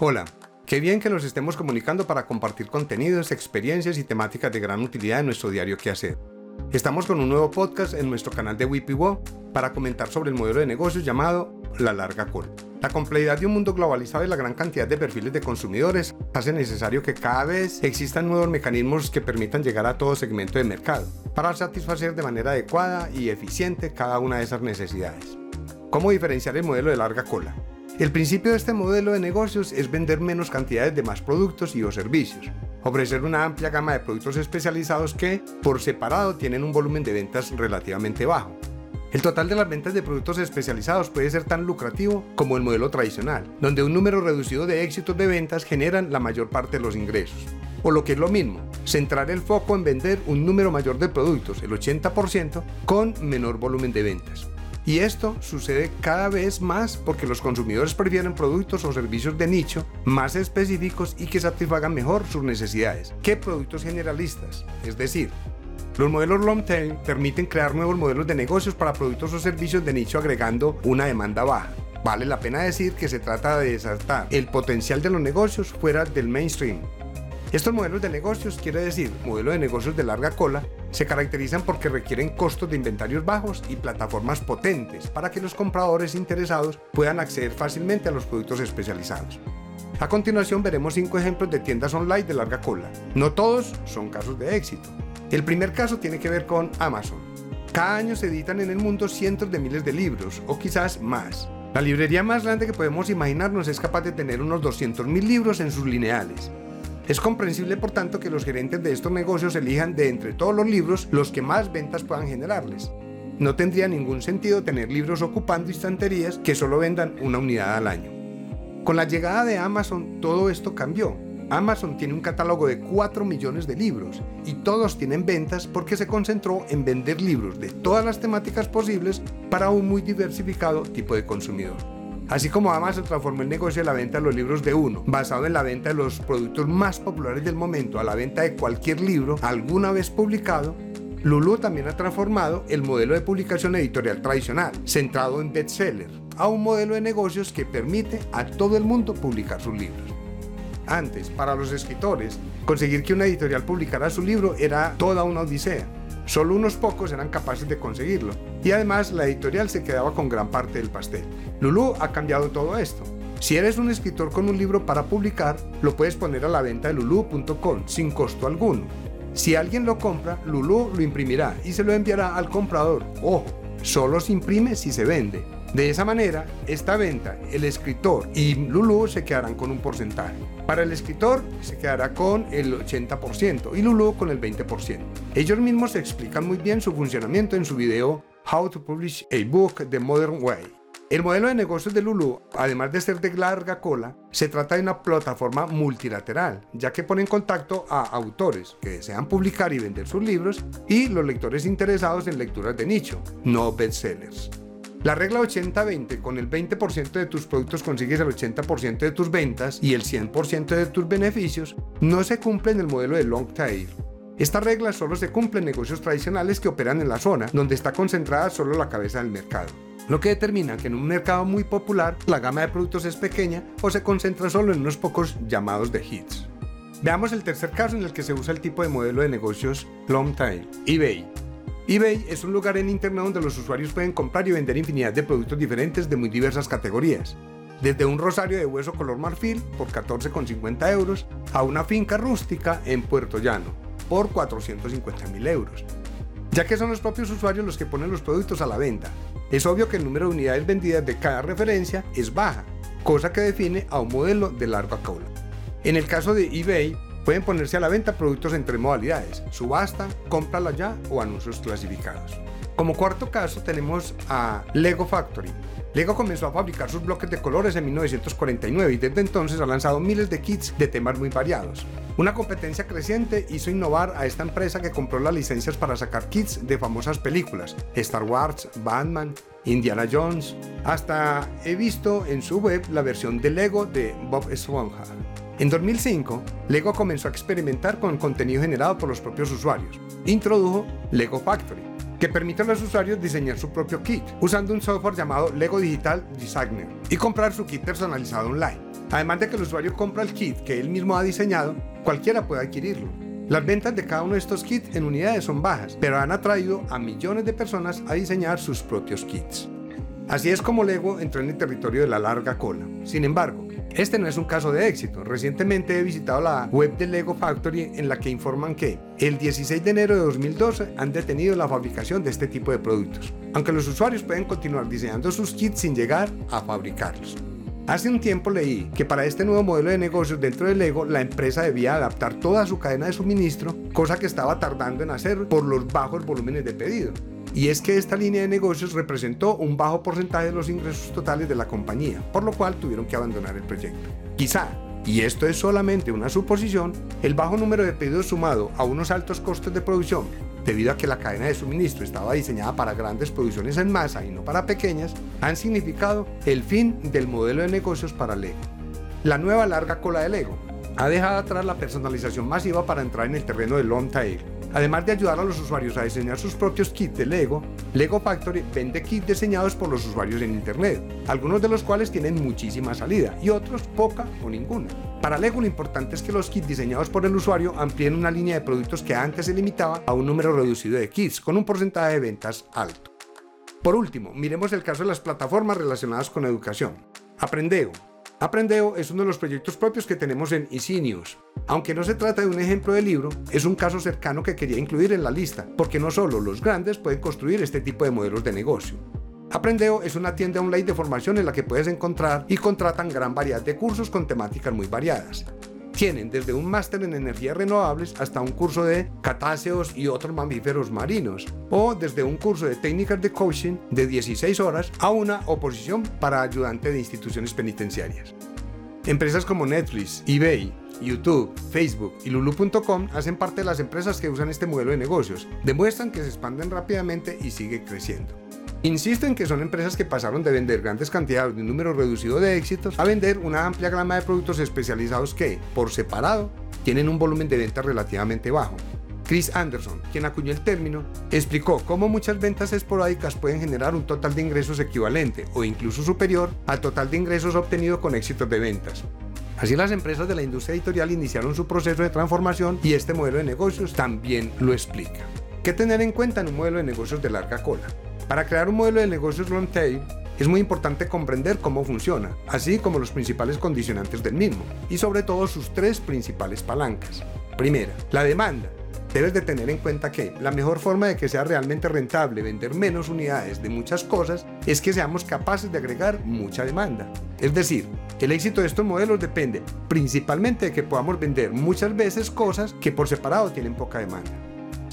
Hola, qué bien que nos estemos comunicando para compartir contenidos, experiencias y temáticas de gran utilidad en nuestro diario que hacer. Estamos con un nuevo podcast en nuestro canal de WIPIWO para comentar sobre el modelo de negocios llamado La Larga Cola. La complejidad de un mundo globalizado y la gran cantidad de perfiles de consumidores hace necesario que cada vez existan nuevos mecanismos que permitan llegar a todo segmento de mercado para satisfacer de manera adecuada y eficiente cada una de esas necesidades. ¿Cómo diferenciar el modelo de larga cola? El principio de este modelo de negocios es vender menos cantidades de más productos y o servicios, ofrecer una amplia gama de productos especializados que, por separado, tienen un volumen de ventas relativamente bajo. El total de las ventas de productos especializados puede ser tan lucrativo como el modelo tradicional, donde un número reducido de éxitos de ventas generan la mayor parte de los ingresos. O lo que es lo mismo, centrar el foco en vender un número mayor de productos, el 80%, con menor volumen de ventas. Y esto sucede cada vez más porque los consumidores prefieren productos o servicios de nicho más específicos y que satisfagan mejor sus necesidades que productos generalistas. Es decir, los modelos long tail permiten crear nuevos modelos de negocios para productos o servicios de nicho agregando una demanda baja. Vale la pena decir que se trata de desatar el potencial de los negocios fuera del mainstream. Estos modelos de negocios, quiere decir modelos de negocios de larga cola, se caracterizan porque requieren costos de inventarios bajos y plataformas potentes para que los compradores interesados puedan acceder fácilmente a los productos especializados. A continuación veremos cinco ejemplos de tiendas online de larga cola. No todos son casos de éxito. El primer caso tiene que ver con Amazon. Cada año se editan en el mundo cientos de miles de libros, o quizás más. La librería más grande que podemos imaginarnos es capaz de tener unos 200.000 libros en sus lineales. Es comprensible, por tanto, que los gerentes de estos negocios elijan de entre todos los libros los que más ventas puedan generarles. No tendría ningún sentido tener libros ocupando estanterías que solo vendan una unidad al año. Con la llegada de Amazon todo esto cambió. Amazon tiene un catálogo de 4 millones de libros y todos tienen ventas porque se concentró en vender libros de todas las temáticas posibles para un muy diversificado tipo de consumidor. Así como Amazon transformó el negocio de la venta de los libros de uno, basado en la venta de los productos más populares del momento, a la venta de cualquier libro alguna vez publicado, Lulu también ha transformado el modelo de publicación editorial tradicional, centrado en bestseller, a un modelo de negocios que permite a todo el mundo publicar sus libros. Antes, para los escritores, conseguir que una editorial publicara su libro era toda una odisea. Solo unos pocos eran capaces de conseguirlo, y además la editorial se quedaba con gran parte del pastel. Lulu ha cambiado todo esto. Si eres un escritor con un libro para publicar, lo puedes poner a la venta de lulu.com sin costo alguno. Si alguien lo compra, Lulu lo imprimirá y se lo enviará al comprador. Ojo, solo se imprime si se vende. De esa manera, esta venta, el escritor y Lulu se quedarán con un porcentaje. Para el escritor se quedará con el 80% y Lulu con el 20%. Ellos mismos explican muy bien su funcionamiento en su video How to Publish a Book the Modern Way. El modelo de negocios de Lulu, además de ser de larga cola, se trata de una plataforma multilateral, ya que pone en contacto a autores que desean publicar y vender sus libros y los lectores interesados en lecturas de nicho, no bestsellers. La regla 80-20, con el 20% de tus productos consigues el 80% de tus ventas y el 100% de tus beneficios, no se cumple en el modelo de long tail. Esta regla solo se cumple en negocios tradicionales que operan en la zona donde está concentrada solo la cabeza del mercado. Lo que determina que en un mercado muy popular la gama de productos es pequeña o se concentra solo en unos pocos llamados de hits. Veamos el tercer caso en el que se usa el tipo de modelo de negocios long tail, eBay eBay es un lugar en Internet donde los usuarios pueden comprar y vender infinidad de productos diferentes de muy diversas categorías. Desde un rosario de hueso color marfil por 14,50 euros a una finca rústica en Puerto Llano por 450 mil euros. Ya que son los propios usuarios los que ponen los productos a la venta, es obvio que el número de unidades vendidas de cada referencia es baja, cosa que define a un modelo de larga cola. En el caso de eBay, Pueden ponerse a la venta productos entre modalidades, subasta, cómprala ya o anuncios clasificados. Como cuarto caso tenemos a Lego Factory. Lego comenzó a fabricar sus bloques de colores en 1949 y desde entonces ha lanzado miles de kits de temas muy variados. Una competencia creciente hizo innovar a esta empresa que compró las licencias para sacar kits de famosas películas, Star Wars, Batman, Indiana Jones, hasta he visto en su web la versión de Lego de Bob Esponja. En 2005, Lego comenzó a experimentar con contenido generado por los propios usuarios. Introdujo Lego Factory, que permite a los usuarios diseñar su propio kit usando un software llamado Lego Digital Designer y comprar su kit personalizado online. Además de que el usuario compra el kit que él mismo ha diseñado, cualquiera puede adquirirlo. Las ventas de cada uno de estos kits en unidades son bajas, pero han atraído a millones de personas a diseñar sus propios kits. Así es como Lego entró en el territorio de la larga cola. Sin embargo, este no es un caso de éxito. Recientemente he visitado la web de Lego Factory en la que informan que el 16 de enero de 2012 han detenido la fabricación de este tipo de productos, aunque los usuarios pueden continuar diseñando sus kits sin llegar a fabricarlos. Hace un tiempo leí que para este nuevo modelo de negocios dentro de Lego, la empresa debía adaptar toda su cadena de suministro, cosa que estaba tardando en hacer por los bajos volúmenes de pedido. Y es que esta línea de negocios representó un bajo porcentaje de los ingresos totales de la compañía, por lo cual tuvieron que abandonar el proyecto. Quizá, y esto es solamente una suposición, el bajo número de pedidos sumado a unos altos costos de producción debido a que la cadena de suministro estaba diseñada para grandes producciones en masa y no para pequeñas, han significado el fin del modelo de negocios para Lego. La nueva larga cola de Lego ha dejado atrás la personalización masiva para entrar en el terreno del long tail Además de ayudar a los usuarios a diseñar sus propios kits de Lego, Lego Factory vende kits diseñados por los usuarios en Internet, algunos de los cuales tienen muchísima salida y otros poca o ninguna. Para Lego lo importante es que los kits diseñados por el usuario amplíen una línea de productos que antes se limitaba a un número reducido de kits, con un porcentaje de ventas alto. Por último, miremos el caso de las plataformas relacionadas con educación. Aprendeo, Aprendeo es uno de los proyectos propios que tenemos en Isinius. Aunque no se trata de un ejemplo de libro, es un caso cercano que quería incluir en la lista, porque no solo los grandes pueden construir este tipo de modelos de negocio. Aprendeo es una tienda online de formación en la que puedes encontrar y contratan gran variedad de cursos con temáticas muy variadas. Tienen desde un máster en energías renovables hasta un curso de catáceos y otros mamíferos marinos, o desde un curso de técnicas de coaching de 16 horas a una oposición para ayudante de instituciones penitenciarias. Empresas como Netflix, eBay, YouTube, Facebook y Lulu.com hacen parte de las empresas que usan este modelo de negocios. Demuestran que se expanden rápidamente y sigue creciendo. Insisto en que son empresas que pasaron de vender grandes cantidades de un número reducido de éxitos a vender una amplia gama de productos especializados que, por separado, tienen un volumen de ventas relativamente bajo. Chris Anderson, quien acuñó el término, explicó cómo muchas ventas esporádicas pueden generar un total de ingresos equivalente o incluso superior al total de ingresos obtenido con éxitos de ventas. Así las empresas de la industria editorial iniciaron su proceso de transformación y este modelo de negocios también lo explica. ¿Qué tener en cuenta en un modelo de negocios de larga cola? Para crear un modelo de negocios long tail, es muy importante comprender cómo funciona, así como los principales condicionantes del mismo, y sobre todo sus tres principales palancas. Primera, la demanda. Debes de tener en cuenta que la mejor forma de que sea realmente rentable vender menos unidades de muchas cosas es que seamos capaces de agregar mucha demanda. Es decir, el éxito de estos modelos depende principalmente de que podamos vender muchas veces cosas que por separado tienen poca demanda.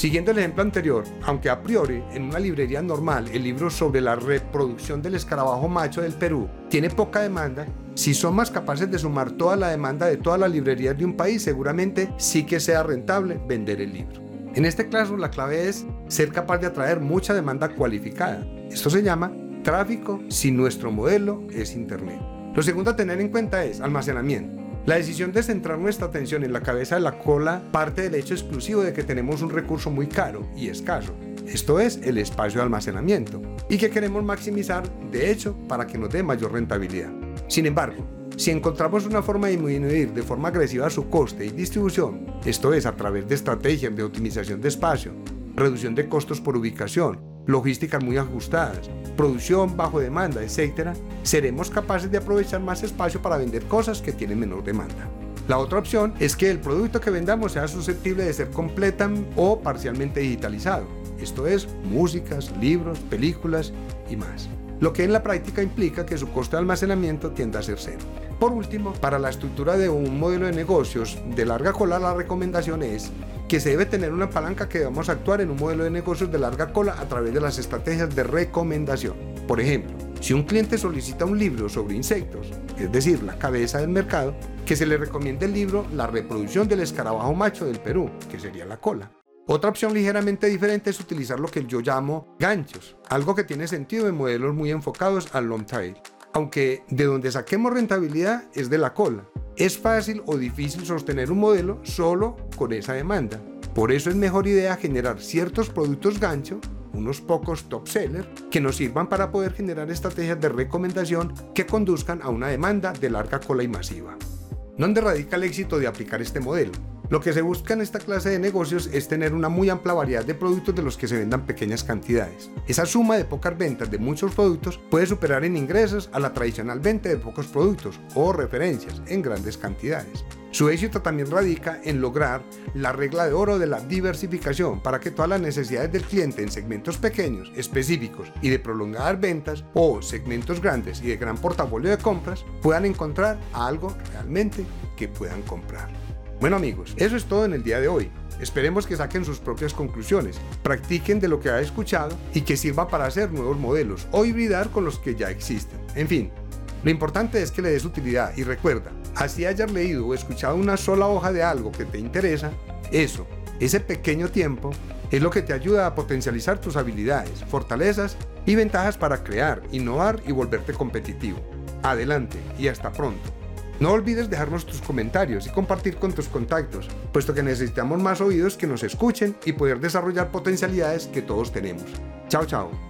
Siguiendo el ejemplo anterior, aunque a priori en una librería normal el libro sobre la reproducción del escarabajo macho del Perú tiene poca demanda, si son más capaces de sumar toda la demanda de todas las librerías de un país, seguramente sí que sea rentable vender el libro. En este caso, la clave es ser capaz de atraer mucha demanda cualificada. Esto se llama tráfico si nuestro modelo es Internet. Lo segundo a tener en cuenta es almacenamiento. La decisión de centrar nuestra atención en la cabeza de la cola parte del hecho exclusivo de que tenemos un recurso muy caro y escaso, esto es el espacio de almacenamiento, y que queremos maximizar, de hecho, para que nos dé mayor rentabilidad. Sin embargo, si encontramos una forma de disminuir de forma agresiva su coste y distribución, esto es a través de estrategias de optimización de espacio, reducción de costos por ubicación, logísticas muy ajustadas, producción bajo demanda, etc., seremos capaces de aprovechar más espacio para vender cosas que tienen menor demanda. La otra opción es que el producto que vendamos sea susceptible de ser completa o parcialmente digitalizado, esto es, músicas, libros, películas y más lo que en la práctica implica que su coste de almacenamiento tiende a ser cero. Por último, para la estructura de un modelo de negocios de larga cola, la recomendación es que se debe tener una palanca que debamos actuar en un modelo de negocios de larga cola a través de las estrategias de recomendación. Por ejemplo, si un cliente solicita un libro sobre insectos, es decir, la cabeza del mercado, que se le recomiende el libro La reproducción del escarabajo macho del Perú, que sería la cola. Otra opción ligeramente diferente es utilizar lo que yo llamo ganchos, algo que tiene sentido en modelos muy enfocados al long tail. Aunque de donde saquemos rentabilidad es de la cola. Es fácil o difícil sostener un modelo solo esa demanda. Por eso es mejor idea generar ciertos productos gancho unos pocos top sellers que nos sirvan para poder generar estrategias de recomendación que conduzcan a una demanda de larga cola y masiva. ¿Dónde radica el éxito de aplicar este modelo? Lo que se busca en esta clase de negocios es tener una muy amplia variedad de productos de los que se vendan pequeñas cantidades. Esa suma de pocas ventas de muchos productos puede superar en ingresos a la tradicional venta de pocos productos o referencias en grandes cantidades. Su éxito también radica en lograr la regla de oro de la diversificación para que todas las necesidades del cliente en segmentos pequeños, específicos y de prolongadas ventas o segmentos grandes y de gran portafolio de compras puedan encontrar algo realmente que puedan comprar. Bueno amigos, eso es todo en el día de hoy. Esperemos que saquen sus propias conclusiones, practiquen de lo que ha escuchado y que sirva para hacer nuevos modelos o hibridar con los que ya existen. En fin, lo importante es que le des utilidad y recuerda, así hayas leído o escuchado una sola hoja de algo que te interesa, eso, ese pequeño tiempo, es lo que te ayuda a potencializar tus habilidades, fortalezas y ventajas para crear, innovar y volverte competitivo. Adelante y hasta pronto. No olvides dejarnos tus comentarios y compartir con tus contactos, puesto que necesitamos más oídos que nos escuchen y poder desarrollar potencialidades que todos tenemos. Chao, chao.